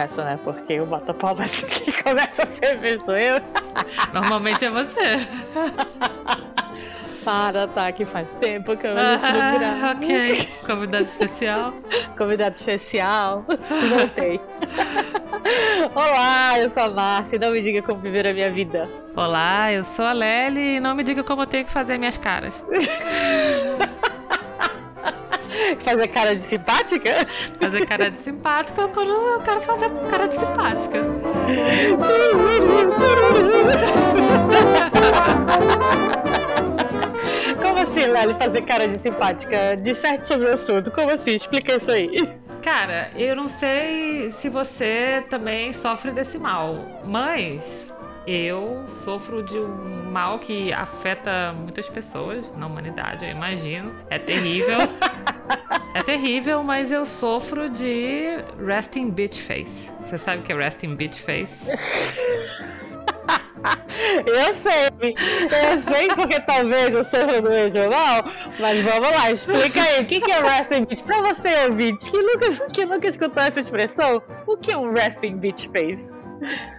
começo, né? Porque o bota palmas que começa a ser sou eu. Normalmente é você. Para, tá, que faz tempo que eu não grava. Ah, ok, convidado especial. convidado especial. Voltei. Olá, eu sou a Márcia não me diga como viver a minha vida. Olá, eu sou a Lely e não me diga como eu tenho que fazer minhas caras. Fazer cara de simpática? Fazer cara de simpática quando eu quero fazer cara de simpática. Como assim, Lely, fazer cara de simpática? Disserte sobre o assunto. Como assim? Explica isso aí. Cara, eu não sei se você também sofre desse mal, mas eu sofro de um mal que afeta muitas pessoas na humanidade, eu imagino. É terrível. é terrível, mas eu sofro de resting bitch face. Você sabe o que é resting bitch face? Eu sei, eu sei porque talvez eu sofra do regional, mas vamos lá, explica aí, o que, que é resting bitch? Pra você ouvinte que nunca, que nunca escutou essa expressão, o que é um resting bitch face?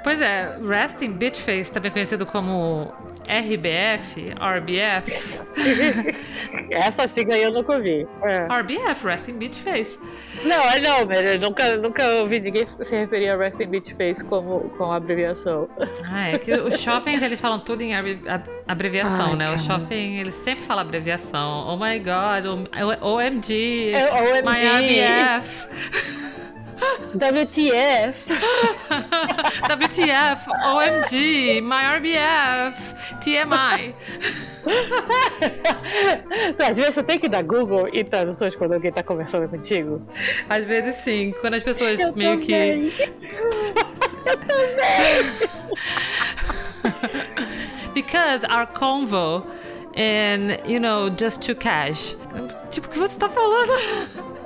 Pois é, Resting Bitch Face, também conhecido como RBF, RBF. Essa sigla eu nunca ouvi. É. RBF, Resting Bitch Face. Não, é não, velho. Eu nunca, nunca ouvi ninguém se referir a Resting Bitch Face como, como abreviação. Ah, é que os shoppings eles falam tudo em abreviação, Ai, né? Cara. O shopping ele sempre fala abreviação. Oh my god, OMG, é, OMG. my RBF. WTF. WTF, OMG, my RBF, TMI. Às vezes você tem que dar Google e traduções quando alguém tá conversando contigo? Às vezes sim, quando as pessoas Eu meio também. que. Eu também! Because our convo and, you know, just to cash. Tipo, o que você tá falando?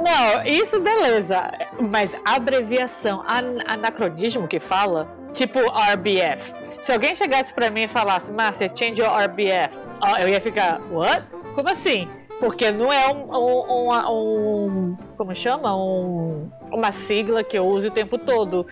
Não, isso beleza. Mas abreviação, an anacronismo que fala, tipo RBF. Se alguém chegasse pra mim e falasse, Márcia, change your RBF, eu ia ficar, what? Como assim? Porque não é um, um, um, um como chama? Um, uma sigla que eu uso o tempo todo.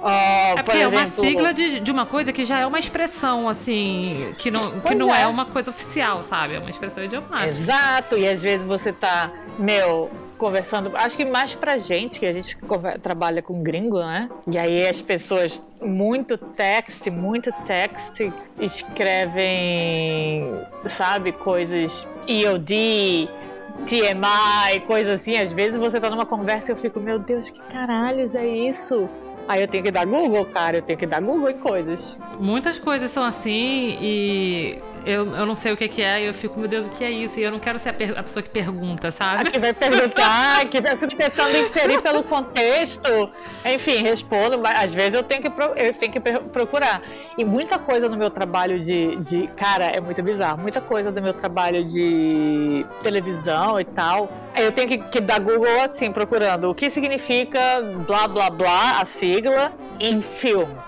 Uh, é porque exemplo, é uma sigla de, de uma coisa que já é uma expressão, assim, que não, que não é. é. uma coisa oficial, sabe? É uma expressão idiomática. Exato, e às vezes você tá, meu, conversando, acho que mais pra gente, que a gente trabalha com gringo, né? E aí as pessoas, muito text, muito text, escrevem, sabe, coisas EOD, TMI, coisa assim. Às vezes você tá numa conversa e eu fico, meu Deus, que caralhos é isso? Aí eu tenho que dar Google, cara, eu tenho que dar Google em coisas. Muitas coisas são assim e eu, eu não sei o que, que é e eu fico, meu Deus, o que é isso? E eu não quero ser a, a pessoa que pergunta, sabe? A que vai perguntar, que eu fico tentando inserir pelo contexto. Enfim, respondo, mas às vezes eu tenho que, eu tenho que procurar. E muita coisa no meu trabalho de, de. Cara, é muito bizarro. Muita coisa do meu trabalho de televisão e tal. Eu tenho que, que dar Google assim, procurando o que significa blá blá blá, a sigla, em filme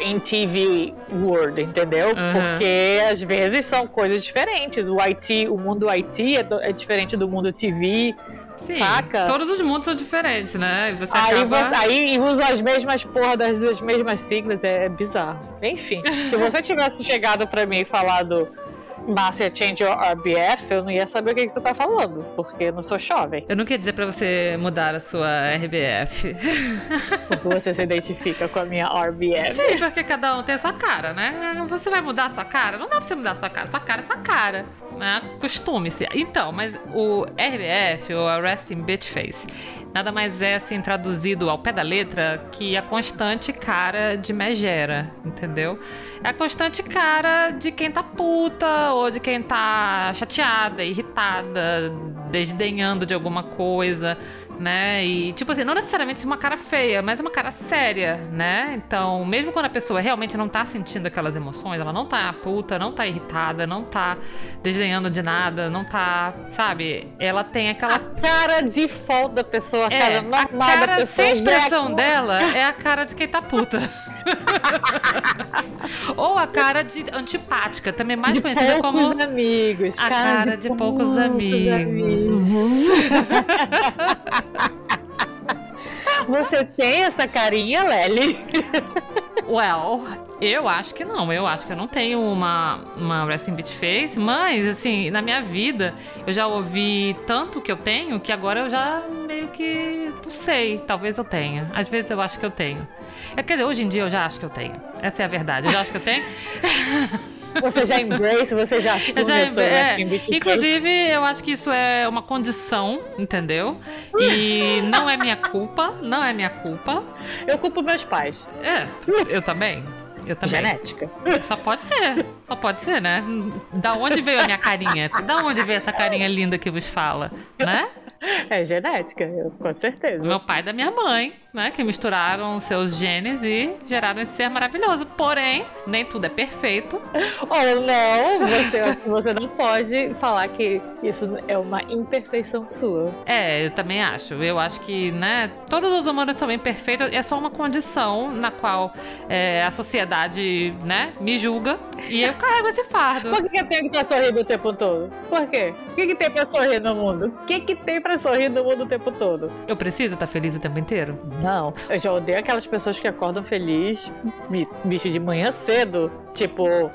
em TV World, entendeu? Uhum. Porque às vezes são coisas diferentes. O IT, o mundo IT é, é diferente do mundo TV. Sim, saca? Todos os mundos são diferentes, né? Você aí, acaba... você, aí usa as mesmas porra das duas mesmas siglas, é, é bizarro. Enfim, se você tivesse chegado para mim e falado Márcia Change Your RBF, eu não ia saber o que, que você tá falando, porque eu não sou jovem. Eu não queria dizer pra você mudar a sua RBF. Porque você se identifica com a minha RBF. Sim, porque cada um tem a sua cara, né? Você vai mudar a sua cara? Não dá pra você mudar a sua cara. Sua cara é sua cara. Né? Costume-se. Então, mas o RBF, ou a Resting Bitch Face, nada mais é, assim, traduzido ao pé da letra, que a constante cara de megera, entendeu? É a constante cara de quem tá puta, ou de quem tá chateada, irritada, desdenhando de alguma coisa né? E, tipo assim, não necessariamente uma cara feia, mas uma cara séria, né? Então, mesmo quando a pessoa realmente não tá sentindo aquelas emoções, ela não tá puta, não tá irritada, não tá desdenhando de nada, não tá, sabe? Ela tem aquela. A cara default da pessoa, a é, cara normal a cara da pessoa. Sem expressão é... dela é a cara de quem tá puta. Ou a cara de antipática, também mais de conhecida como. amigos. A cara, cara de, de, poucos, poucos amigos. amigos. Você tem essa carinha, Lely? Well, eu acho que não. Eu acho que eu não tenho uma, uma resting bitch face, mas, assim, na minha vida, eu já ouvi tanto que eu tenho que agora eu já meio que não sei. Talvez eu tenha. Às vezes eu acho que eu tenho. É, quer dizer, hoje em dia eu já acho que eu tenho. Essa é a verdade. Eu já acho que eu tenho. Você já embrace, você já assume já, a sua é. Inclusive, eu acho que isso é uma condição, entendeu? E não é minha culpa, não é minha culpa. Eu culpo meus pais. É, eu também. Eu também. Genética. Só pode ser. Só pode ser, né? Da onde veio a minha carinha? Da onde veio essa carinha linda que vos fala, né? É genética, eu, com certeza. Meu pai e da minha mãe, né? Que misturaram seus genes e geraram esse ser maravilhoso. Porém, nem tudo é perfeito. Ou não, você, eu acho que você não pode falar que isso é uma imperfeição sua. É, eu também acho. Eu acho que, né? Todos os humanos são imperfeitos. É só uma condição na qual é, a sociedade, né? Me julga. E eu carrego esse fardo. Por que eu tenho que estar sorrindo o tempo todo? Por quê? O que, que tem pra sorrir no mundo? O que, que tem pra sorrir no mundo o tempo todo? Eu preciso estar feliz o tempo inteiro? Não. Eu já odeio aquelas pessoas que acordam feliz, bi- bicho de manhã cedo. Tipo,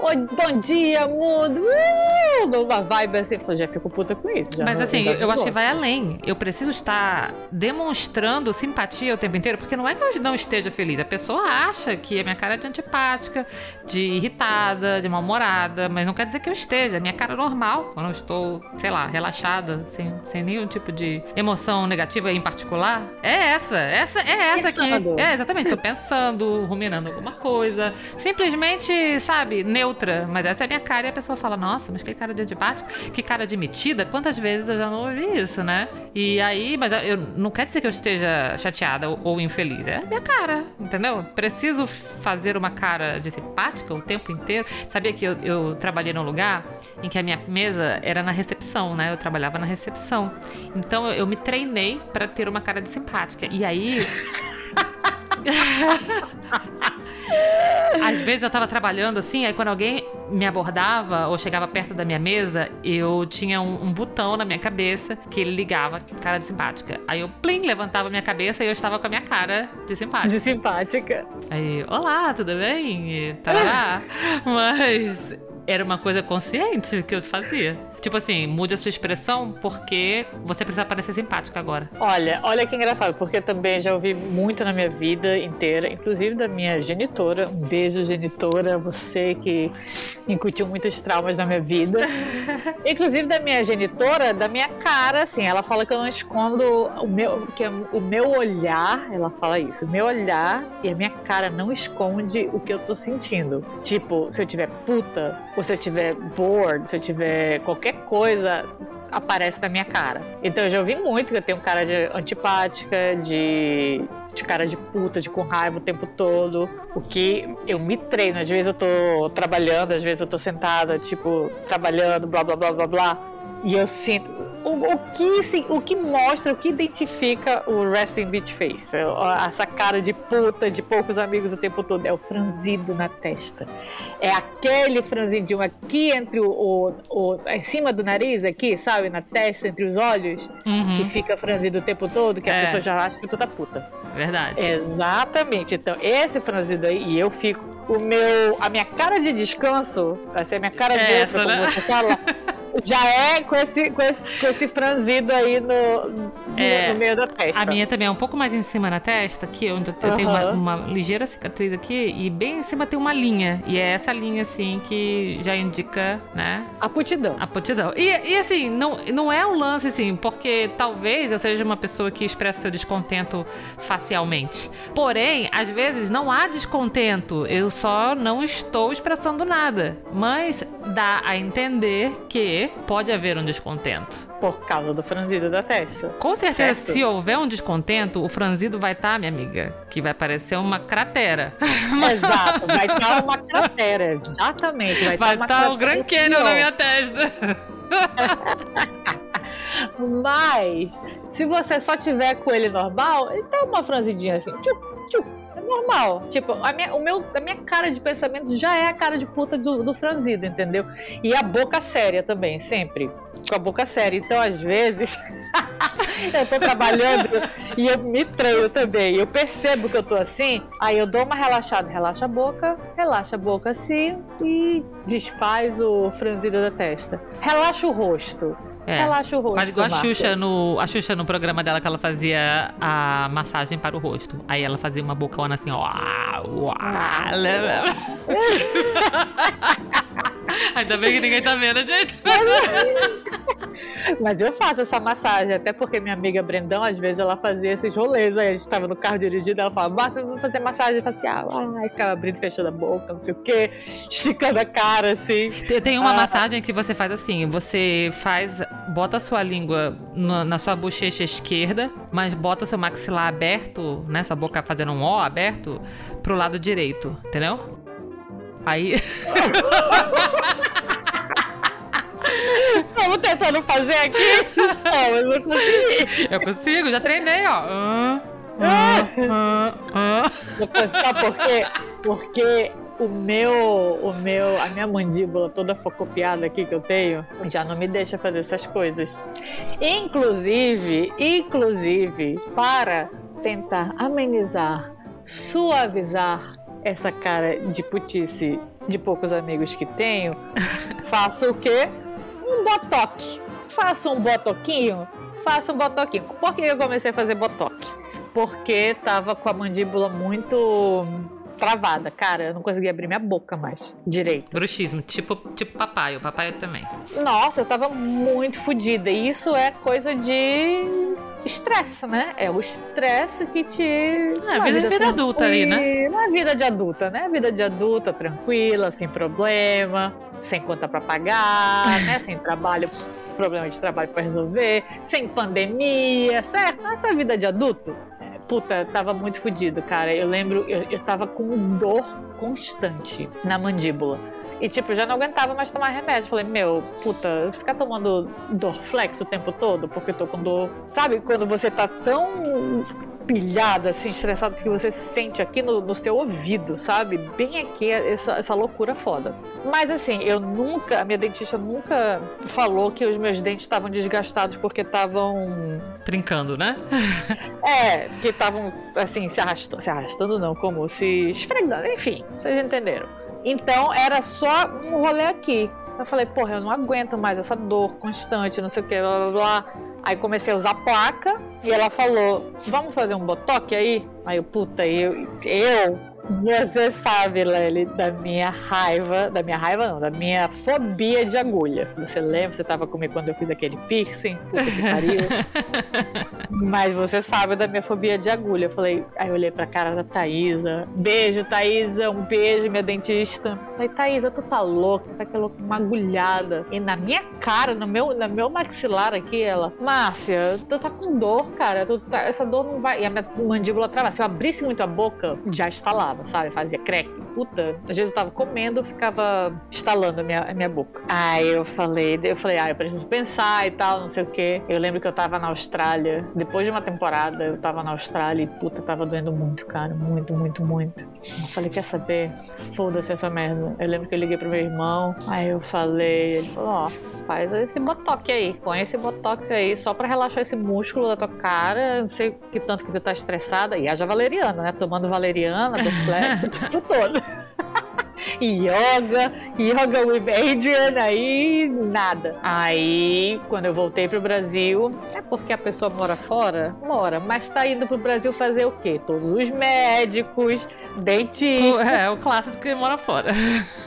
Oi, bom dia, mundo. Uh, numa vibe assim. Eu já fico puta com isso. Mas não- assim, eu, não acho que vai além. Eu preciso estar demonstrando simpatia o tempo inteiro, porque não é que eu não esteja feliz. A pessoa acha que a minha cara é de antipática, de irritada, de mal-humorada, mas não quer dizer que eu esteja. A minha cara é normal, quando eu estou, sei lá, relaxada, sem, sem nenhum tipo de emoção negativa em particular. É essa, essa é essa aqui. É, exatamente. Tô pensando, ruminando alguma coisa. Simplesmente, sabe, neutra. Mas essa é a minha cara e a pessoa fala, nossa, mas que cara de antipática, que cara de metida. Quantas vezes eu já não ouvi isso, né? E aí, mas eu não quer dizer que eu esteja chateada ou, ou infeliz. É a minha cara, entendeu? Preciso fazer uma cara de simpática o tempo inteiro. Sabia que eu, eu trabalhei num lugar em que a minha mesa era na recepção, né? Eu trabalhava na recepção. Então eu, eu me treinei pra ter uma cara de simpática. E aí. Às vezes eu tava trabalhando assim, aí quando alguém me abordava ou chegava perto da minha mesa, eu tinha um, um botão na minha cabeça que ele ligava cara de simpática. Aí eu, plim, levantava minha cabeça e eu estava com a minha cara de simpática. De simpática. Aí, olá, tudo bem? Tarará. Mas era uma coisa consciente que eu fazia. Tipo assim, mude a sua expressão porque você precisa parecer simpática agora. Olha, olha que engraçado, porque também já ouvi muito na minha vida inteira, inclusive da minha genitora. Um beijo, genitora, você que incutiu muitos traumas na minha vida. inclusive da minha genitora, da minha cara, assim, ela fala que eu não escondo o meu, que o meu olhar, ela fala isso, o meu olhar e a minha cara não esconde o que eu tô sentindo. Tipo, se eu tiver puta, ou se eu tiver bored, se eu tiver qualquer coisa, aparece na minha cara. Então eu já ouvi muito que eu tenho cara de antipática, de, de cara de puta, de com raiva o tempo todo. O que eu me treino. Às vezes eu tô trabalhando, às vezes eu tô sentada, tipo, trabalhando, blá blá blá blá blá. E eu sinto. O, o que, se- o que mostra, o que identifica o Resting Beach Face? É, Essa cara de puta, de poucos amigos o tempo todo. É o franzido na testa. É aquele franzidinho aqui entre o, o, o- em cima do nariz, aqui, sabe? Na testa, entre os olhos, Uhum, que fica franzido o tempo todo, que a É. pessoa já acha que tu tá puta. verdade. Exatamente. Então, esse franzido aí, e eu fico. O meu. A minha cara de descanso, vai ser a minha cara É neutra, essa, como né? você fala, já é com esse, com esse, com esse franzido aí no, É. no meio da testa. A minha também é um pouco mais em cima na testa, aqui, onde eu, eu tenho uma, uma ligeira cicatriz aqui, e bem em cima tem uma linha. E é essa linha, assim, que já indica, né, A putidão. a aptidão. E, e assim, não, não é um lance, assim, porque talvez eu seja uma pessoa que expressa seu descontento facialmente. Porém, às vezes não há descontento, eu só não estou expressando nada. Mas dá a entender que pode haver um descontento. Por causa do franzido da testa. Com certeza, Certo. se houver um descontento, o franzido vai estar, minha amiga, que vai parecer uma cratera. Exato, vai estar uma cratera, exatamente. Vai, estar estar uma o Grand Canyon na minha testa. Mas, se você só tiver com ele normal, ele dá uma franzidinha assim, tchuc, tchuc, normal. Tipo, a minha, o meu, a minha cara de pensamento já é a cara de puta do, do franzido, entendeu? E a boca séria também, sempre. Com a boca séria. Então, às vezes, eu tô trabalhando e eu me treino também. Eu percebo que eu tô assim, aí eu dou uma relaxada, relaxa a boca, relaxa a boca assim e desfaz o franzido da testa. Relaxa o rosto. É. Relaxa o rosto. Faz igual a Xuxa, no, a Xuxa no programa dela que ela fazia a massagem para o rosto. Aí ela fazia uma bocona assim, ó. Uau, Ainda bem que ninguém tá vendo, gente. Mas eu faço essa massagem, até porque minha amiga Brendão, às vezes, ela fazia esses rolês. Aí a gente tava no carro dirigindo, ela falava, basta vamos fazer massagem facial. Ai, ficava abrindo e fechando a boca, não sei o quê, esticando a cara, assim. Tem uma ah. massagem que você faz assim: você faz, bota a sua língua na, na sua bochecha esquerda, mas bota o seu maxilar aberto, né? Sua boca fazendo um O aberto, pro lado direito, entendeu? Aí. Estamos tentando fazer aqui. Estamos, eu consegui. Eu consigo, já treinei, ó. Ah, ah, ah, ah. Sabe por quê? Porque o meu, o meu, a minha mandíbula toda focopiada aqui que eu tenho, já não me deixa fazer essas coisas. Inclusive, inclusive, para tentar amenizar, suavizar essa cara de putice de poucos amigos que tenho, faço o quê? Um botox. Faço um botoquinho, faço um botoquinho. Por que eu comecei a fazer botox? Porque tava com a mandíbula muito travada, cara. Eu não conseguia abrir minha boca mais direito. Bruxismo, tipo, tipo papai, o papai também. Nossa, eu tava muito fodida. E isso é coisa de estresse, né? É o estresse que te. É, vida, vida, vida adulta ali, né? Na vida de adulta, né? Vida de adulta, tranquila, sem problema, sem conta para pagar, né? Sem trabalho, problema de trabalho para resolver, sem pandemia, certo? Essa é vida de adulto. Puta, tava muito fodido, cara. Eu lembro, eu, eu tava com dor constante na mandíbula. E, tipo, já não aguentava mais tomar remédio. Falei, meu, puta, ficar tomando Dorflex o tempo todo, porque tô com dor. Sabe quando você tá tão pilhado, assim, estressado, que você sente aqui no, no seu ouvido, sabe? Bem aqui, essa, essa loucura foda. Mas, assim, eu nunca, a minha dentista nunca falou que os meus dentes estavam desgastados porque estavam. Trincando, né? é, que estavam, assim, se arrastando. Se arrastando, não, como se esfregando. Enfim, vocês entenderam. Então era só um rolê aqui. Eu falei, porra, eu não aguento mais essa dor constante, não sei o que, blá blá blá. Aí comecei a usar placa e ela falou: Vamos fazer um botox aí? Aí eu, puta, eu, eu você sabe, Lely, da minha raiva, da minha raiva não, da minha fobia de agulha. Você lembra, você tava comigo quando eu fiz aquele piercing? Que pariu. Mas você sabe da minha fobia de agulha. Eu falei, aí eu olhei pra cara da Thaisa. Beijo, Thaisa, um beijo, minha dentista. Eu falei, Thaisa, tu tá louca, tu tá aquela uma agulhada. E na minha cara, no meu, no meu maxilar aqui, ela, Márcia, tu tá com dor, cara. Tu tá, essa dor não vai. E a minha mandíbula trava. Se eu abrisse muito a boca, já sabe? Fazia crack. Puta, às vezes eu tava comendo, ficava estalando a minha, a minha boca. Aí eu falei, eu falei, ah, eu preciso pensar e tal, não sei o quê. Eu lembro que eu tava na Austrália, depois de uma temporada, eu tava na Austrália e puta, tava doendo muito, cara. Muito, muito, muito. Eu falei, quer saber? Foda-se essa merda. Eu lembro que eu liguei pro meu irmão, aí eu falei, ele falou, ó, oh, faz esse botox aí, põe esse botox aí, só pra relaxar esse músculo da tua cara. Não sei que tanto que tu tá estressada. E haja valeriana, né? Tomando valeriana, flex o todo. Yoga, yoga with Adrian, aí nada. Aí, quando eu voltei pro Brasil, é porque a pessoa mora fora? Mora, mas tá indo pro Brasil fazer o quê? Todos os médicos, dentista. É, o clássico de quem mora fora.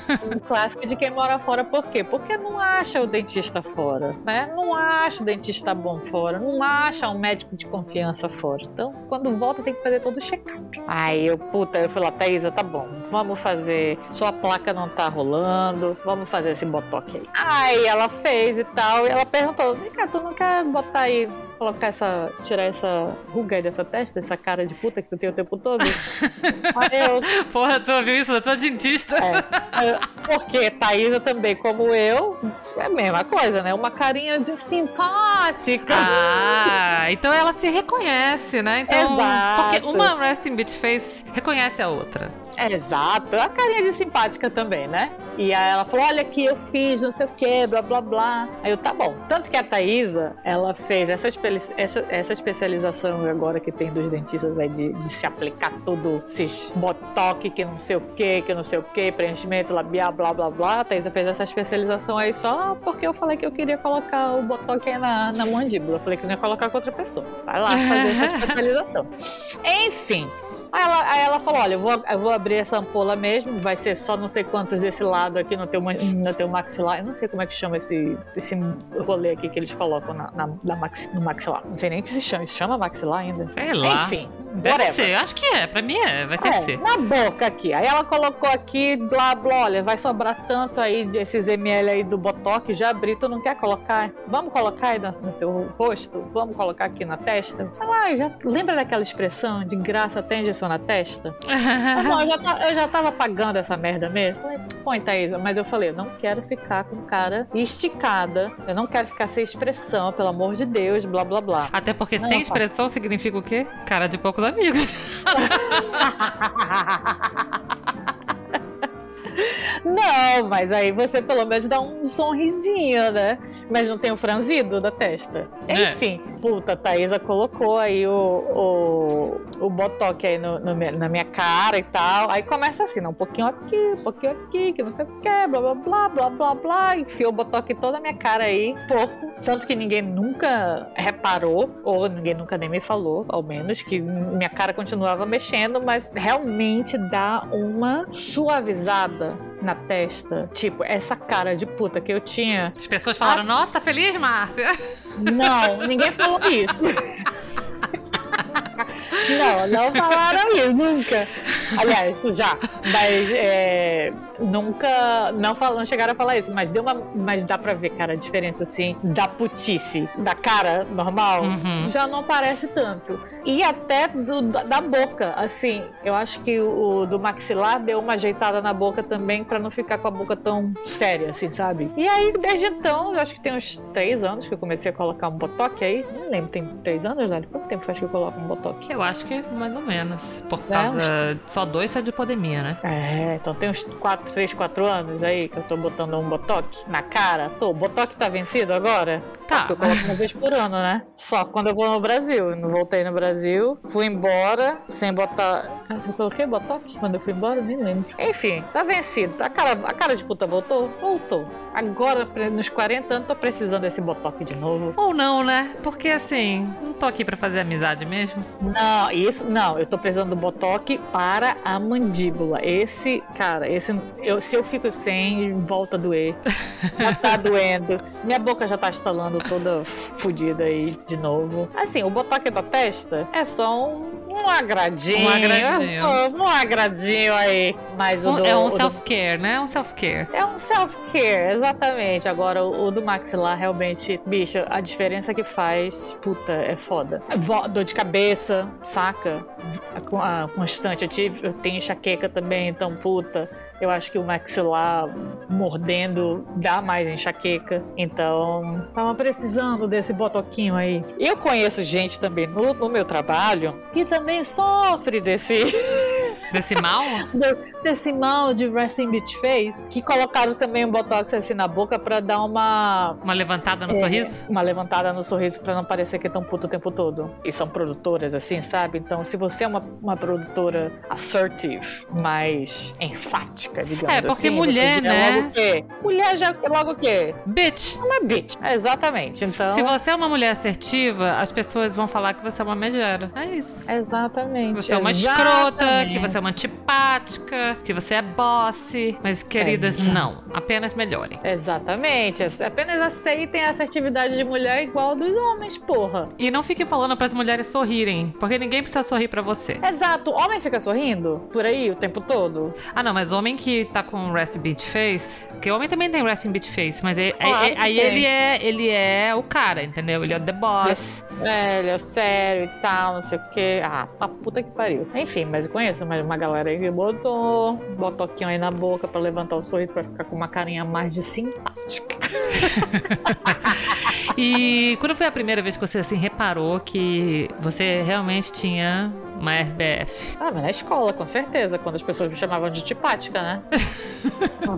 O clássico de quem mora fora, por quê? Porque não acha o dentista fora, né? Não acha o dentista bom fora, não acha um médico de confiança fora. Então, quando volta, tem que fazer todo o check-up. Aí eu, puta, eu falei, Thaisa, tá bom, vamos fazer. Sua placa não tá rolando, vamos fazer esse botox aí. Aí ela fez e tal, e ela perguntou: vem cá, tu não quer botar aí colocar essa. tirar essa ruga aí dessa testa, essa cara de puta que tu tem o tempo todo. aí eu. Porra, tu ouviu isso da tua dentista? É, porque Thaisa também, como eu, é a mesma coisa, né? Uma carinha de simpática. Ah, então ela se reconhece, né? Então, Exato. Porque uma resting bitch face reconhece a outra. Exato, a carinha de simpática também, né? E aí ela falou: Olha aqui, eu fiz não sei o que, blá blá blá. Aí eu, tá bom. Tanto que a Thaisa, ela fez essa essa, essa especialização agora que tem dos dentistas aí de, de se aplicar tudo, esses botox, que não sei o que, que não sei o que, preenchimento labial, blá blá blá. A Thaisa fez essa especialização aí só porque eu falei que eu queria colocar o botox aí na, na mandíbula. Eu falei que não ia colocar com outra pessoa. Vai lá fazer essa especialização. Enfim. Aí ela, aí ela falou: olha, eu vou, eu vou abrir essa ampola mesmo, vai ser só não sei quantos desse lado aqui no teu, no teu maxilar. Eu não sei como é que chama esse, esse rolê aqui que eles colocam na, na, na maxi, no maxilar. Não sei nem se chama. Se chama maxilar ainda? Sei lá. Enfim. Deve whatever. ser, acho que é. Pra mim é, vai sempre É, ser. na boca aqui. Aí ela colocou aqui, blá, blá, olha, vai sobrar tanto aí desses ml aí do Botox, já abri, tu não quer colocar? Vamos colocar aí no, teu rosto? Vamos colocar aqui na testa? Ah, já, lembra daquela expressão, de graça tem injeção na testa? Tá bom, eu já, eu já tava pagando essa merda mesmo. Falei, põe, Thaisa, mas eu falei, eu não quero ficar com cara esticada, eu não quero ficar sem expressão, pelo amor de Deus, blá, blá, blá. Até porque Não, sem expressão significa o quê? Cara de poucos amigos. Não, mas aí você pelo menos dá um sorrisinho, né? Mas não tem o franzido da testa. É. Enfim, puta, a Thaisa colocou aí o, o, botox aí no, no na minha cara e tal. Aí começa assim, né? um pouquinho aqui, um pouquinho aqui, que não sei o que, blá blá blá blá blá blá. Enfiou o botox em toda a minha cara aí, pouco. Tanto que ninguém nunca reparou, ou ninguém nunca nem me falou, ao menos, que minha cara continuava mexendo, mas realmente dá uma suavizada na testa. Tipo, essa cara de puta que eu tinha. As pessoas falaram, nossa, tá feliz, Márcia? Não, ninguém falou isso. Não, não falaram isso, nunca. Aliás, já. Mas é, nunca. Não, fal- não chegaram a falar isso, mas deu uma. Mas dá pra ver, cara, a diferença assim da putice, da cara normal, Uhum. já não parece tanto. E até do- da da boca, assim. Eu acho que o, do maxilar deu uma ajeitada na boca também pra não ficar com a boca tão séria, assim, sabe? E aí, desde então, eu acho que tem uns três anos que eu comecei a colocar um botox aí. Não lembro, tem três anos, velho? Quanto tempo faz que eu coloco um botox? Eu acho que mais ou menos. Por É, causa. Só dois é de podemia, né? É, então tem uns 4, 3, 4 anos aí que eu tô botando um botox na cara. Tô, o botox tá vencido agora? Tá. Porque eu coloco uma vez por ano, né? Só quando eu vou no Brasil. Eu não voltei no Brasil, fui embora sem botar. Cara, eu coloquei botox quando eu fui embora? Nem lembro. Enfim, tá vencido. A cara, a cara de puta voltou? Voltou. Agora, nos 40 anos, tô precisando desse botox de novo. Ou não, né? Porque assim, não tô aqui pra fazer amizade mesmo. Não, isso não. Eu tô precisando do botox para a mandíbula. Esse, cara, esse, eu, se eu fico sem, volta a doer. Já tá doendo. Minha boca já tá estalando toda fodida aí de novo. Assim, o botox da testa é só um, um agradinho. Um agradinho. É só um agradinho aí. Mas o Um- do, é um o do- self-care, né? Um self-care. é um self-care, exatamente. Agora, o, o do maxilar, realmente, bicho, a diferença que faz, puta, é foda. Dor de cabeça, saca? A, a constante. Eu, tive, eu tenho enxaqueca também, então, puta. Eu acho que o maxilar mordendo dá mais enxaqueca. Então, tava precisando desse botoquinho aí. Eu conheço gente também no, no meu trabalho que também sofre desse. Desse mal? do- desse mal de resting bitch face, que colocaram também um botox assim na boca pra dar uma Uma levantada no É. sorriso? uma levantada no sorriso pra não parecer que é tão puto o tempo todo. E são produtoras assim, sabe? Então, se você é uma, uma produtora assertive, mais enfática, digamos É, porque assim, mulher, já né? É logo o quê? Mulher já é logo o quê? Bitch! Uma bitch. É, exatamente. Então, Se você é uma mulher assertiva, as pessoas vão falar que você é uma megera. É isso. exatamente. Que você é uma escrota, exatamente. que você é uma antipática, que você é boss. Mas, queridas, Exato. não. Apenas melhore. Exatamente. Apenas aceitem a assertividade de mulher igual dos homens, porra. E não fique falando pras mulheres sorrirem, porque ninguém precisa sorrir pra você. Exato. Homem fica sorrindo por aí o tempo todo? Ah, não, mas homem que tá com resting bitch face, porque homem também tem resting bitch face, mas é- é- Claro é- que aí tem. ele é, ele é o cara, entendeu? Ele é o the boss. É, ele é sério e tal, não sei o quê. Ah, pra puta que pariu. Enfim, mas eu conheço mais uma galera aí que botou botoquinho aí na boca pra levantar o sorriso pra ficar com uma carinha mais de simpática. E quando foi a primeira vez que você assim reparou que você realmente tinha uma RBF? Ah, mas na escola, com certeza, quando as pessoas me chamavam de tipática, né?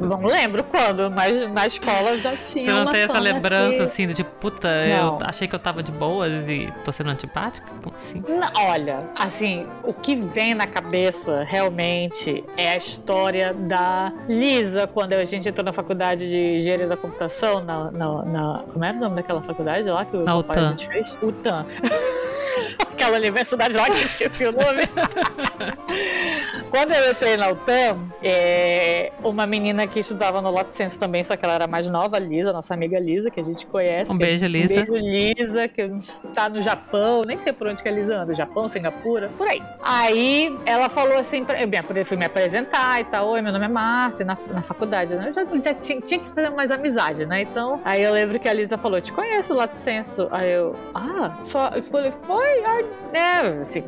Não lembro quando, mas na escola já tinha. Você não tem essa lembrança assim. assim de tipo, puta, Não. eu achei que eu tava de boas e tô sendo antipática? Como assim? Não, olha, assim, o que vem na cabeça realmente é a história da Lisa, quando a gente entrou na faculdade de engenharia da computação, na. na, na- como era o nome daquela faculdade lá que o Na papai a gente fez? UTAN. Aquela universidade lá que eu esqueci o nome. Quando eu entrei na UTAM, é, uma menina que estudava no Lato Senso também, só que ela era mais nova, a Lisa, nossa amiga Lisa, que a gente conhece. Um beijo, Lisa. Um beijo, Lisa, que tá no Japão, nem sei por onde que a Lisa anda, Japão, Singapura, por aí. Aí ela falou assim, pra, eu fui me apresentar e tal, oi, meu nome é Márcia, na, na faculdade, né? Eu já, já tinha, tinha que fazer mais amizade, né? Então, aí eu lembro que a Lisa falou, te conheço, Lato Senso. Aí eu, ah, só, eu falei, foi, ah, é, assim,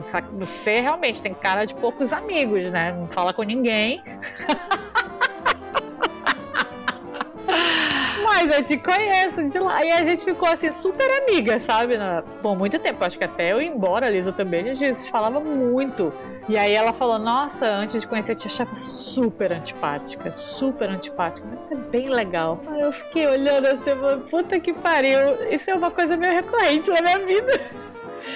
você realmente tem cara de poucos amigos, né? Não fala com ninguém. Mas eu te conheço de lá. E a gente ficou assim, super amiga, sabe? Por muito tempo. Acho que até eu ir embora, a Lisa também, a gente se falava muito. E aí ela falou: Nossa, antes de conhecer, eu te achava super antipática. Super antipática. Mas é bem legal. Aí eu fiquei olhando assim, puta que pariu. Isso é uma coisa meio recorrente na minha vida.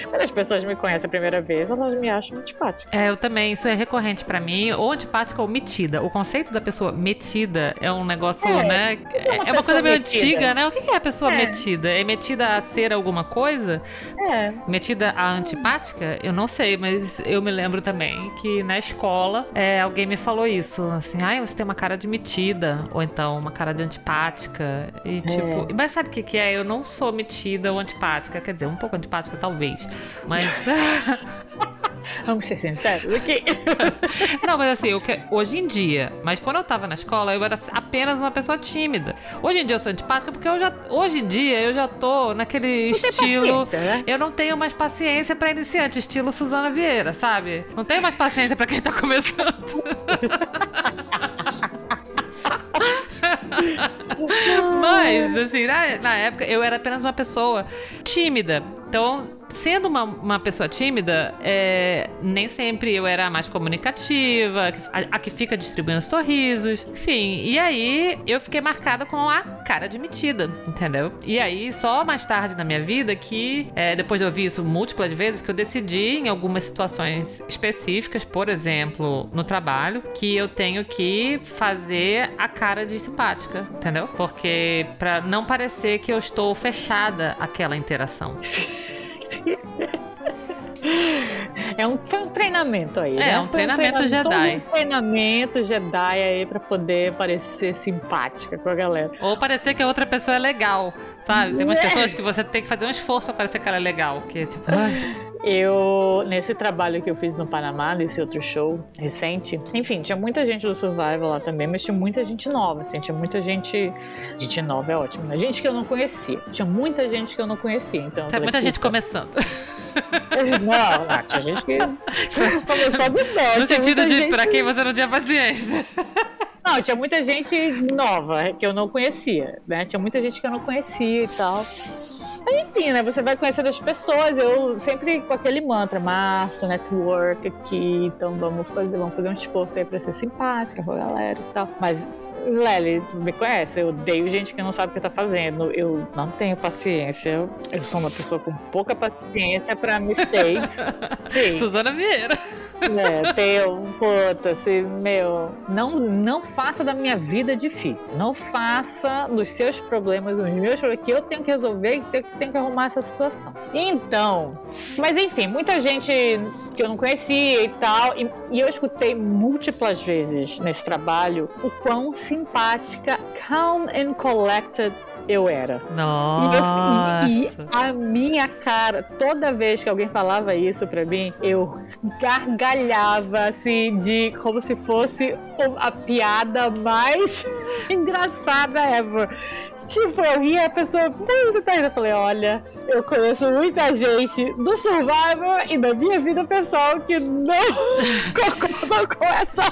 Quando as pessoas me conhecem a primeira vez, elas me acham antipática. É, eu também, isso é recorrente pra mim, ou antipática ou metida. O conceito da pessoa metida é um negócio, É, né? que é uma É uma coisa meio metida? antiga, né? O que é a pessoa É. metida? É metida a ser alguma coisa? É. Metida a antipática? Eu não sei, mas eu me lembro também que na escola é, alguém me falou isso. Assim, ai, você tem uma cara de metida. Ou então uma cara de antipática. E tipo. Mas sabe o que, que é? Eu não sou metida ou antipática. Quer dizer, um pouco antipática, talvez. Mas. Vamos ser sinceros aqui. Não, mas assim, eu que- hoje em dia, mas quando eu tava na escola, eu era apenas uma pessoa tímida. Hoje em dia eu sou antipática porque eu já, hoje em dia eu já tô naquele estilo. paciência, né? Eu não tenho mais paciência pra iniciante, estilo Suzana Vieira, sabe? Não tenho mais paciência pra quem tá começando. Mas, assim, na, na época eu era apenas uma pessoa tímida. Então, sendo uma, uma pessoa tímida, é, nem sempre eu era a mais comunicativa, a, a que fica distribuindo sorrisos, enfim. E aí eu fiquei marcada com a cara de metida, entendeu? E aí, só mais tarde na minha vida que, é, depois de ouvir isso múltiplas vezes, que eu decidi em algumas situações específicas, por exemplo, no trabalho, que eu tenho que fazer a cara de simpática, entendeu? Porque pra não parecer que eu estou fechada àquela interação. Yeah. É um, foi um treinamento aí, É, né? um treinamento treina- Jedi. todo Um treinamento Jedi aí pra poder parecer simpática com a galera. Ou parecer que a outra pessoa é legal, sabe? Tem umas É. pessoas que você tem que fazer um esforço pra parecer que ela é legal, que tipo, ai, Eu, nesse trabalho que eu fiz no Panamá, nesse outro show recente, enfim, tinha muita gente do Survival lá também, mas tinha muita gente nova, assim, tinha muita gente. Gente nova é ótimo, né? Gente que eu não conhecia. Tinha muita gente que eu não conhecia, então. falei, muita gente começando. Não, não, tinha gente que começou do zero. No sentido de gente- pra quem você não tinha paciência. Não, tinha muita gente nova que eu não conhecia, né? Tinha muita gente que eu não conhecia e tal. Mas, enfim, né? Você vai conhecendo as pessoas. Eu sempre com aquele mantra, Márcio, network aqui, então vamos fazer, vamos fazer um esforço aí pra ser simpática com a galera e tal. Mas, Lely, tu me conhece, eu odeio gente que não sabe o que tá fazendo. Eu não tenho paciência. Eu sou uma pessoa com pouca paciência pra mistakes. Sim. Suzana Vieira. É, tenho, puta, assim, meu, não, não faça da minha vida difícil. Não faça dos seus problemas os meus problemas, que eu tenho que resolver e tenho, tenho que arrumar essa situação. Então, mas enfim, muita gente que eu não conhecia e tal, e, e eu escutei múltiplas vezes nesse trabalho o quão simpática, calm and collected eu era. Nossa. E, eu- e a minha cara, toda vez que alguém falava isso pra mim, eu gargalhava assim, de como se fosse a piada mais engraçada ever. Tipo, eu ri a pessoa, pô, você tá indo? Eu falei, olha, eu conheço muita gente do Survivor e da minha vida pessoal que não concordou com essa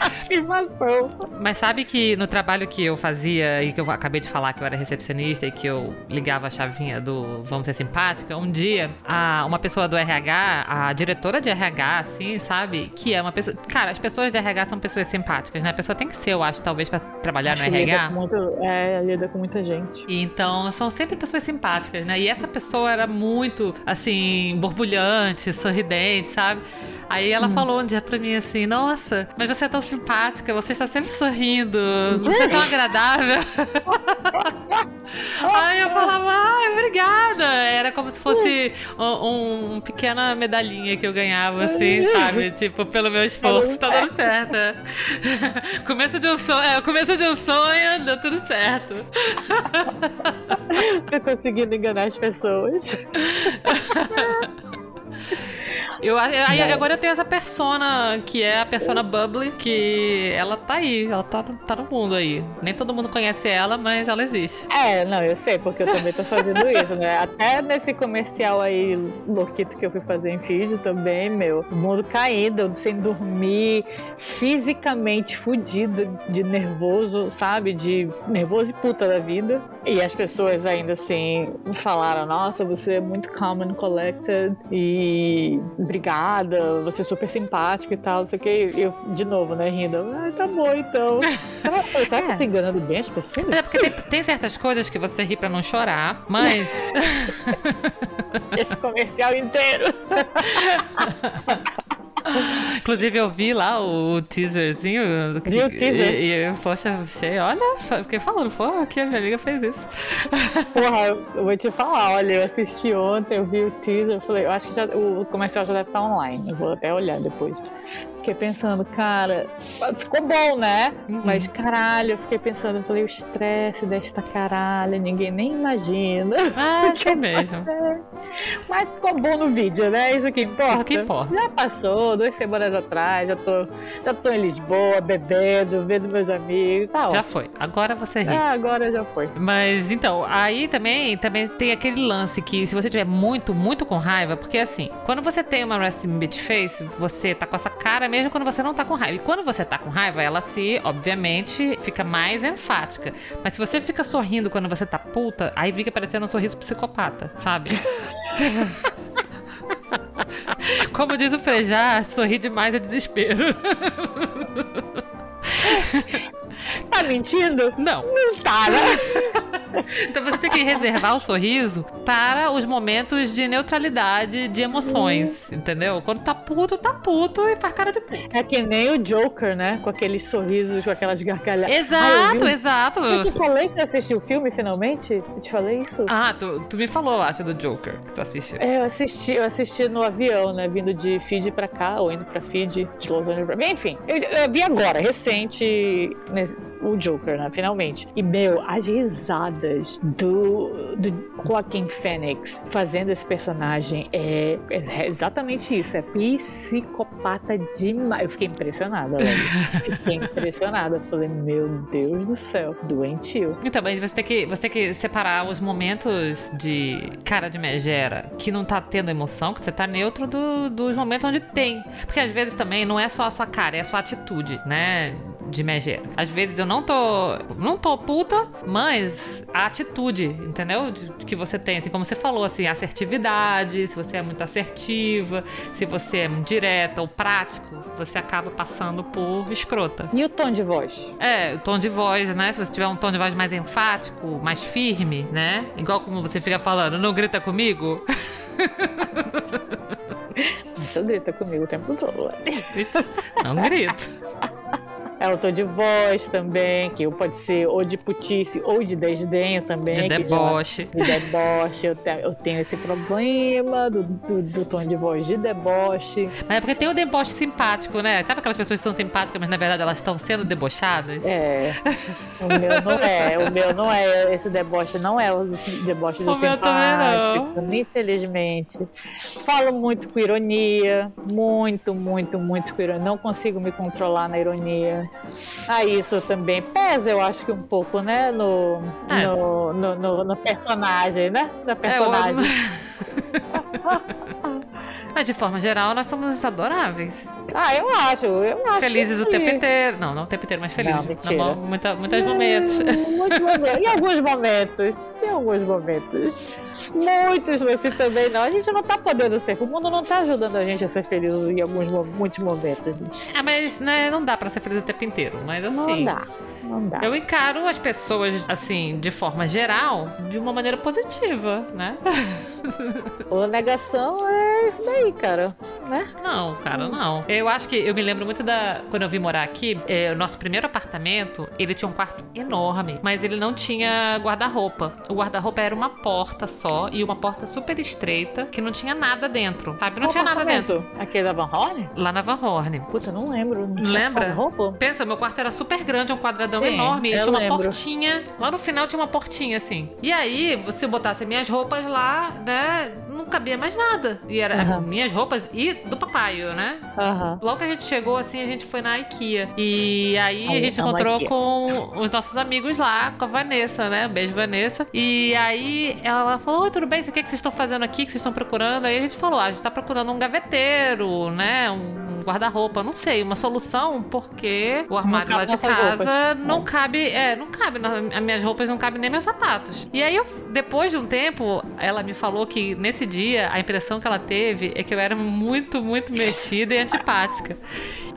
afirmação. Mas sabe que no trabalho que eu fazia e que eu acabei de falar que eu era recepcionista e que eu ligava a chavinha do Vamos Ser Simpática, um dia a, uma pessoa do RH, a diretora de RH, assim, sabe? Que é uma pessoa. Cara, as pessoas de RH são pessoas simpáticas, né? A pessoa tem que ser, eu acho, talvez, pra trabalhar acho no RH. Lida com, muito, é, lida com muita gente. E então, são sempre pessoas simpáticas, né? E essa pessoa era muito, assim, borbulhante, sorridente, sabe? Aí ela hum. falou um dia pra mim assim: Nossa, mas você é tão simpática, você está sempre sorrindo, você é tão agradável. Aí eu falava: Ai, obrigada. Era como se fosse um, um, pequena medalhinha que eu ganhava, assim, sabe? Tipo, pelo meu esforço, tá dando certo. começo de um sonho, é, começo de um sonho, deu tudo certo. Tô conseguindo enganar as pessoas. Eu, aí, agora eu tenho essa persona, que é a persona Bubbly, que ela tá aí, ela tá, tá no mundo aí. Nem todo mundo conhece ela, mas ela existe. É, não, eu sei, porque eu também tô fazendo isso, né? Até nesse comercial aí, louquito que eu fui fazer em vídeo também, meu, o mundo caído, sem dormir, fisicamente fudido de nervoso, sabe? De nervoso e puta da vida. E as pessoas ainda assim falaram: Nossa, você é muito calm and collected e obrigada, você é super simpática e tal, não sei o que. Eu, de novo, né, rindo. Ah, tá bom então. Será, será que eu tô enganando bem as pessoas? É, porque tem, tem certas coisas que você ri pra não chorar, mas. Esse comercial inteiro. Inclusive, eu vi lá o teaserzinho. Vi o teaser. E, e poxa, achei, olha, fiquei falando, pô, que a minha amiga fez isso. Porra, eu vou te falar, olha, eu assisti ontem, eu vi o teaser, eu falei, eu acho que já, o comercial já deve estar online, eu vou até olhar depois fiquei pensando, cara, ficou bom, né? Uhum. Mas caralho, eu fiquei pensando, eu falei, o estresse desta caralho, ninguém nem imagina. Ah, que mesmo. Mas ficou bom no vídeo, né? Isso que importa. Isso que importa. Já passou, duas semanas atrás, já tô, já tô em Lisboa, bebendo, vendo meus amigos, tá Já foi. Agora você ri. Ah, agora já foi. Mas então, aí também, também tem aquele lance que se você tiver muito, muito com raiva, porque assim, quando você tem uma resting bitch face, você tá com essa cara mesmo quando você não tá com raiva. E quando você tá com raiva, ela se, obviamente, fica mais enfática. Mas se você fica sorrindo quando você tá puta, aí fica parecendo um sorriso psicopata, sabe? Como diz o Frejá, sorrir demais é desespero. Tá mentindo? Não. Não tá, né? então você tem que reservar o sorriso para os momentos de neutralidade de emoções, hum. entendeu? Quando tá puto, tá puto e faz cara de puto. É que nem o Joker, né? Com aqueles sorrisos, com aquelas gargalhadas. Exato, ah, exato. Eu te falei que eu assisti o filme finalmente? Eu te falei isso? Ah, tu, tu me falou, acho, do Joker que tu assistiu. É, eu assisti, eu assisti no avião, né? Vindo de Fiji pra cá, ou indo pra Fiji, de Los Angeles pra... Enfim, eu, eu vi agora, recente, né, Gracias. O Joker, né? Finalmente. E, meu, as risadas do, do Joaquin Phoenix fazendo esse personagem é, é exatamente isso. É psicopata demais. Eu fiquei impressionada, velho. Fiquei impressionada. Falei, meu Deus do céu, doentio. Então, mas você tem que, você tem que separar os momentos de cara de megera que não tá tendo emoção, que você tá neutro do, dos momentos onde tem. Porque às vezes também não é só a sua cara, é a sua atitude, né? de megera. Às vezes eu não tô, não tô puta, mas a atitude, entendeu? De, que você tem, assim, como você falou, assim, assertividade, se você é muito assertiva, se você é direta ou prático, você acaba passando por escrota. E o tom de voz? É, o tom de voz, né? Se você tiver um tom de voz mais enfático, mais firme, né? Igual como você fica falando, não grita comigo. Você grita comigo o tempo todo. Não grito. É o tom de voz também, que pode ser ou de putice ou de desdenho também. De deboche. Já, de deboche. Eu tenho, eu tenho esse problema do, do, do, tom de voz de deboche. Mas é porque tem o deboche simpático, né? Sabe aquelas pessoas que são simpáticas, mas na verdade elas estão sendo debochadas? É. O meu não é. O meu não é. Esse deboche não é o deboche do o simpático. Infelizmente. Falo muito com ironia. Muito, muito, muito com ironia. Não consigo me controlar na ironia. Né? Ah, isso também pesa, eu acho que um pouco, né? No, é. no, no, no, no, personagem, né? Na personagem. É, Mas de forma geral, nós somos adoráveis. Ah, eu acho, eu acho. Felizes o tempo inteiro. Não, não o tempo inteiro, mas felizes. Não, não, muita, muitos momentos. Muitos momentos. Em alguns momentos. Em alguns momentos. Muitos nesse também não. A gente não tá podendo ser. O mundo não tá ajudando a gente a ser feliz em alguns muitos momentos. É, mas né, não dá pra ser feliz o tempo inteiro. Mas assim. Não dá. Não dá. Eu encaro as pessoas, assim, de forma geral, de uma maneira positiva, né? A negação é isso daí, cara. Né? Não, cara, não. Eu acho que eu me lembro muito da. Quando eu vim morar aqui, é, o nosso primeiro apartamento, ele tinha um quarto enorme, mas ele não tinha guarda-roupa. O guarda-roupa era uma porta só e uma porta super estreita que não tinha nada dentro, sabe? Não Qual tinha nada dentro. Aquele da Van Horn? Lá na Van Horn. Puta, não lembro. Não Lembra? Pensa, meu quarto era super grande, um quadradão Sim, enorme. E tinha uma lembro. portinha. Lá no final tinha uma portinha assim. E aí, se eu botasse minhas roupas lá, né? Não cabia mais nada. E era uhum. minhas roupas e do papai, né? Uhum. Logo que a gente chegou, assim, a gente foi na IKEA. E aí, aí a gente encontrou com os nossos amigos lá, com a Vanessa, né? Um beijo, Vanessa. E aí ela falou: Oi, tudo bem? O que, é que vocês estão fazendo aqui? O que vocês estão procurando? Aí a gente falou: ah, a gente tá procurando um gaveteiro, né? Um guarda-roupa, não sei, uma solução, porque o armário lá de casa não cabe, é, não cabe, as minhas roupas não cabem nem meus sapatos. E aí, eu, depois de um tempo, ela me falou que nesse dia a impressão que ela teve é que eu era muito, muito metida e antipática simpática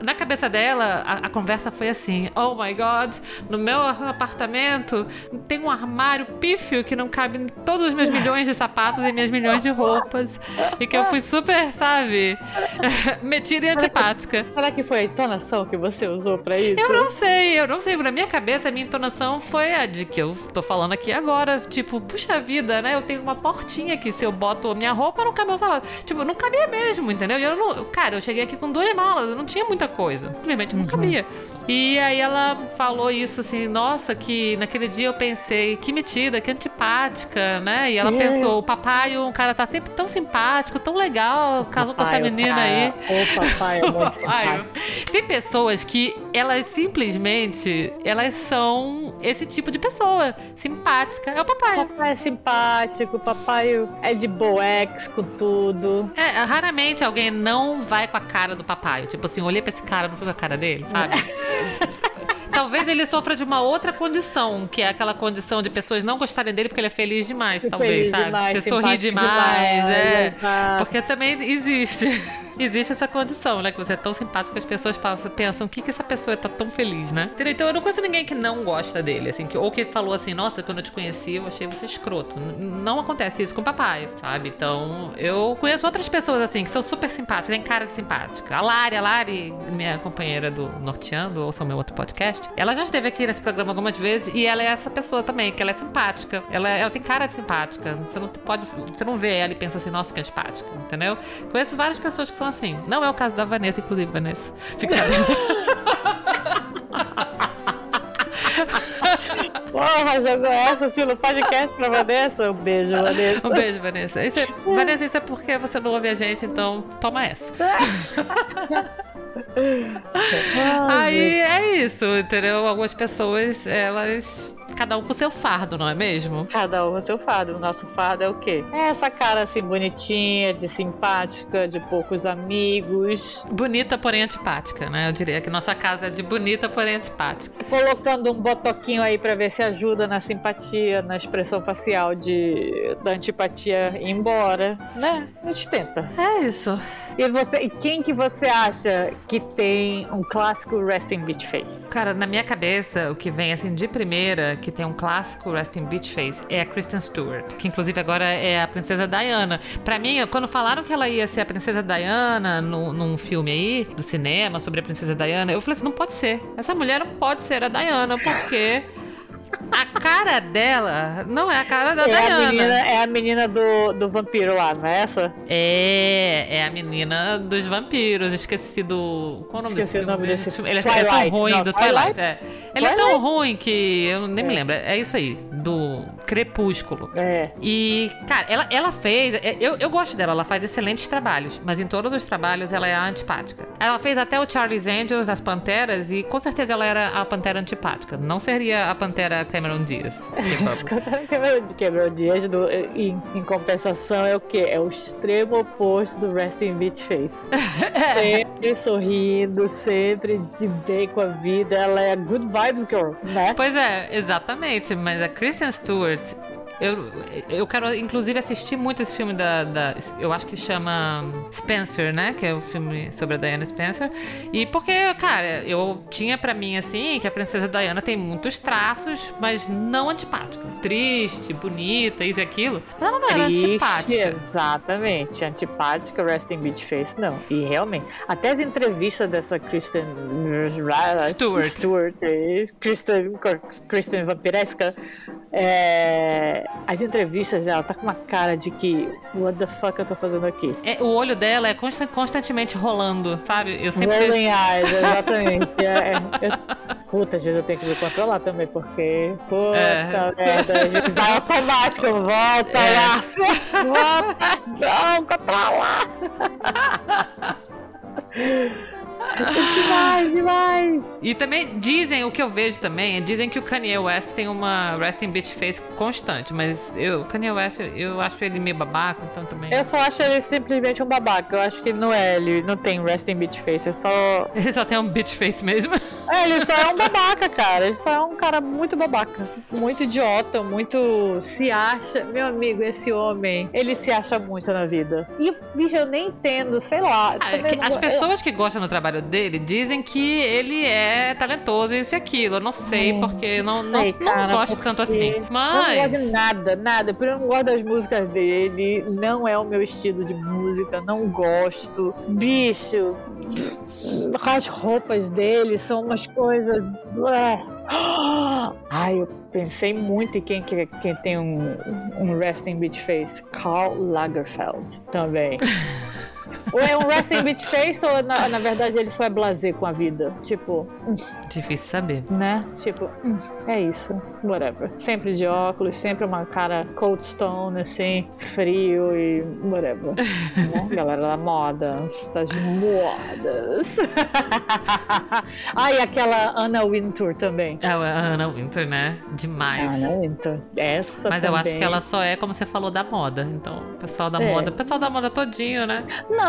na cabeça dela, a, a, conversa foi assim: Oh my God, no meu apartamento tem um armário pífio que não cabe todos os meus milhões de sapatos e minhas milhões de roupas. E que eu fui super, sabe, metida e antipática. Será que foi a entonação que você usou pra isso? Eu não sei, eu não sei. Na minha cabeça, a minha entonação foi a de que eu tô falando aqui agora. Tipo, puxa vida, né? Eu tenho uma portinha que se eu boto a minha roupa, não cabe o sapato. Tipo, não cabia mesmo, entendeu? E eu não, cara, eu cheguei aqui com duas malas, eu não tinha muita coisa. Simplesmente não cabia. E aí ela falou isso assim, nossa, que naquele dia eu pensei, que metida, que antipática, né? E ela pensou, o papai, o cara tá sempre tão simpático, tão legal, casou com essa menina aí. O papai é muito simpático. Tem pessoas que elas simplesmente, elas são esse tipo de pessoa, simpática. É o papai. O papai é simpático, o papai é de boex com tudo. É, raramente alguém não vai com a cara do papai. Tipo assim, olhei pra esse cara, não fui com a cara dele, sabe? Talvez ele sofra de uma outra condição, que é aquela condição de pessoas não gostarem dele porque ele é feliz demais, talvez, sabe? Demais, Você sorri demais, demais é. Porque também existe existe essa condição, né? Que você é tão simpático que as pessoas pensam, o que que essa pessoa tá tão feliz, né? Então eu não conheço ninguém que não gosta dele, assim, que, ou que falou assim, nossa, quando eu te conheci eu achei você escroto. Não acontece isso com o papai, sabe? Então eu conheço outras pessoas, assim, que são super simpáticas, tem cara de simpática. A Lari, a Lari, minha companheira do Norteando, ou sou meu outro podcast, ela já esteve aqui nesse programa algumas vezes e ela é essa pessoa também, que ela é simpática. Ela, ela tem cara de simpática. Você não pode, você não vê ela e pensa assim, nossa, que antipática, entendeu? Conheço várias pessoas que são assim. Não é o caso da Vanessa, inclusive, Vanessa. Fica sabendo. Porra, jogou essa assim no podcast pra Vanessa? Um beijo, Vanessa. Um beijo, Vanessa. Isso é, Vanessa, isso é porque você não ouve a gente, então toma essa. Aí é isso, entendeu? Algumas pessoas, elas cada um com seu fardo, não é mesmo? Cada um com seu fardo. O nosso fardo é o quê? É essa cara assim bonitinha, de simpática, de poucos amigos. Bonita, porém antipática, né? Eu diria que nossa casa é de bonita, porém antipática. Colocando um botoquinho aí para ver se ajuda na simpatia, na expressão facial de da antipatia ir embora, né? A gente tenta. É isso. E você, e quem que você acha que tem um clássico resting beach face? Cara, na minha cabeça, o que vem assim de primeira, que tem um clássico resting beach face, é a Kristen Stewart, que inclusive agora é a princesa Diana. Para mim, quando falaram que ela ia ser a princesa Diana no, num filme aí do cinema sobre a princesa Diana, eu falei assim, não pode ser. Essa mulher não pode ser a Diana, porque a cara dela não é a cara da é Diana. A menina, é a menina do, do vampiro lá, não é essa? É, é a menina dos vampiros. Esqueci do. Qual o nome Esqueci desse o nome desse filme? Ele é, é tão ruim, não, do Twilight. Twilight. É. Ele Twilight? é tão ruim que eu nem é. me lembro. É isso aí. do Crepúsculo. É. E, cara, ela, ela fez. é, Eu, eu gosto dela, ela faz excelentes trabalhos, mas em todos os trabalhos ela é antipática. Ela fez até o Charlie's Angels, as Panteras, e com certeza ela era a Pantera antipática. Não seria a Pantera Cameron Diaz. Cameron, Cameron Diaz, do, em, em compensação, é o quê? É o extremo oposto do Resting Beach Face. sempre sorrindo, sempre de bem com a vida. Ela é a good vibes girl, né? Pois é, exatamente. Mas a Kristen Stewart. Eu, eu quero, inclusive, assistir muito esse filme da, da- Eu acho que chama Spencer, né? Que é o filme sobre a Diana Spencer. E porque, cara, eu tinha pra mim, assim, que a princesa Diana tem muitos traços, mas não antipática. Triste, bonita, isso e aquilo. Mas ela não era Triste, antipática. exatamente. Antipática, Resting Beach Face, não. E realmente, até as entrevistas dessa Kristen Stewart. Stewart Kristen, Kristen Vampiresca, é, as entrevistas dela tá com uma cara de que, what the fuck eu tô fazendo aqui? É, o olho dela é constan- constantemente rolando, sabe? Eu sempre vejo. Rolling eyes, exatamente. é, é, eu, puta, às vezes eu tenho que me controlar também, porque, puta É. merda, às vezes vai automático, volta É. lá, volta, não, controla. demais, demais. E também dizem, o que eu vejo também, dizem que o Kanye West tem uma resting bitch face constante, mas eu, o Kanye West, eu acho ele meio babaca, então também. Eu só acho ele simplesmente um babaca. Eu acho que ele não é, ele não tem resting bitch face, é só. Ele só tem um bitch face mesmo. É, ele só é um babaca, cara. Ele só é um cara muito babaca. Muito idiota, muito se acha. Meu amigo, esse homem, ele se acha muito na vida. E, bicho, eu nem entendo, sei lá. Ah, não As go- pessoas que gostam do trabalho dele dizem que ele é talentoso, isso e aquilo. Eu não sei, Hum, porque eu não, sei, não, não cara, gosto porque tanto assim. Eu não Mas. gosto de nada, nada. Porque eu não gosto das músicas dele. Não é o meu estilo de música. Não gosto. Bicho, as roupas dele são umas coisas. Ah! Ai, eu pensei muito em quem, que- quem tem um, um resting bitch face. Karl Lagerfeld também. ou é um resting bitch face ou na, na verdade ele só é blazer com a vida? Tipo, Difícil saber. né? Tipo, hum, é isso, whatever. Sempre de óculos, sempre uma cara cold stone, assim, frio e whatever. né? Galera da moda, das modas. ah, e aquela Anna Wintour também. É a Anna Winter, né? Demais. Anna Wintour, essa Mas eu acho também. que ela só é, como você falou, da moda. Então, o pessoal da É. moda. O pessoal da moda todinho, né? Não,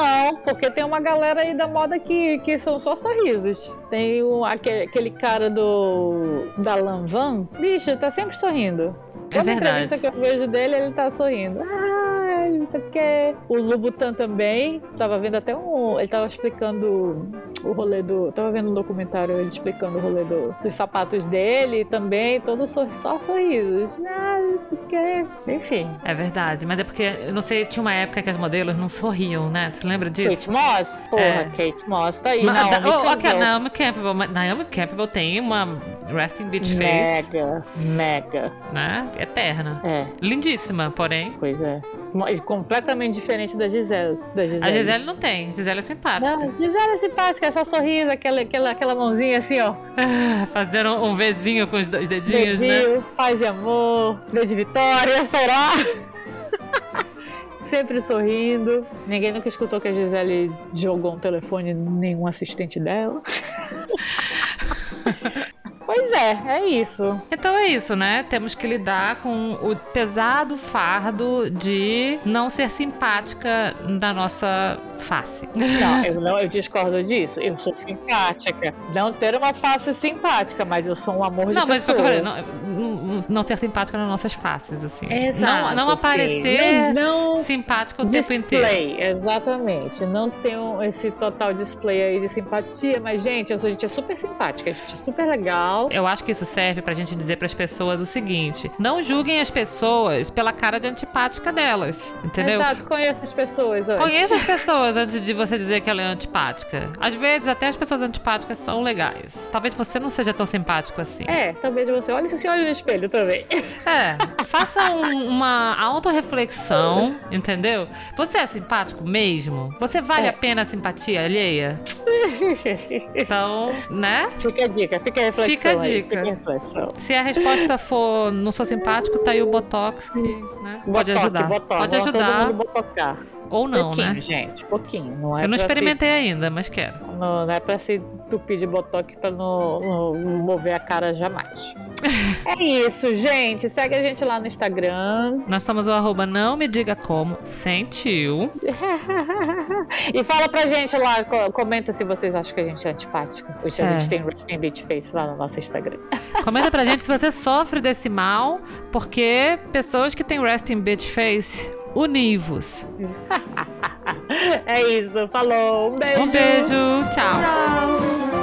porque tem uma galera aí da moda que, que são só sorrisos. Tem aquele, aquele cara do da Lanvan, bicho, tá sempre sorrindo. É Toda verdade. entrevista que eu vejo dele, ele tá sorrindo. Ai, não sei o que. O Lubutan também. Tava vendo até um. Ele tava explicando o rolê do. Tava vendo um documentário ele explicando o rolê do, dos sapatos dele também. Todo sor, só sorrisos. Ah, não sei o que. Enfim. É verdade. Mas é porque, eu não sei, tinha uma época que as modelos não sorriam, né? Você lembra disso? Kate Moss? Porra, É. Kate Moss tá aí. Ma- Não, da- oh, Naomi Campbell. mas Naomi Campbell tem uma resting bitch face, Mega, mega. né? Eterna. É, Lindíssima, porém. pois é. Completamente diferente da Gisele. Da Gisele. A Gisele não tem. Gisele é simpática. Não, Gisele é simpática, é só sorriso, aquela, aquela, aquela mãozinha assim, ó. Fazendo um Vzinho com os dois dedinhos, né? Dedinho, paz e amor, V de vitória, será? Sempre sorrindo. Ninguém nunca escutou que a Gisele jogou um telefone nenhum assistente dela. pois é, é isso. Então é isso, né? Temos que lidar com o pesado fardo de não ser simpática da nossa face. Não, eu, não, eu discordo disso. Eu sou simpática. Não ter uma face simpática, mas eu sou um amor de Não, mas foi o pessoa. falei, não, não- não ser simpática nas nossas faces, assim. Exato, não, não aparecer Não, não simpática o tempo inteiro. display, exatamente. Não um- esse total display aí de simpatia, mas, gente, eu sou gente é super simpática, a gente é super legal. Eu acho que isso serve pra gente dizer pras pessoas o seguinte: não julguem as pessoas pela cara de antipática delas, entendeu? Exato, conheço as pessoas antes. Conheça as pessoas antes de você dizer que ela é antipática. Às vezes, até as pessoas antipáticas são legais. Talvez você não seja tão simpático assim. É, talvez você olhe se olha no espelho também. É, faça um- uma autorreflexão, entendeu? Você é simpático mesmo? Você vale É. a pena a simpatia alheia? Então, né? Fica a dica, fica a reflexão. Fica a dica. fica a reflexão. Se a resposta for não sou simpático, tá aí o Botox que né, pode Botox, ajudar. botox, Pode ajudar Todo mundo botocar. Ou não, pouquinho, né? gente, pouquinho. Não é Eu não experimentei Se, ainda, mas quero. não, não é pra se entupir de botox pra não, não mover a cara jamais. é isso, gente. Segue a gente lá no Instagram. Nós somos o arroba não me diga como, sentiu. e fala pra gente lá, co- comenta se vocês acham que a gente é antipático. Ou se a É. gente tem resting beach face lá no nosso Instagram. Comenta pra gente se você sofre desse mal, porque pessoas que têm resting bitch face, univos. é isso, falou. Um beijo. Um beijo, tchau. Tchau.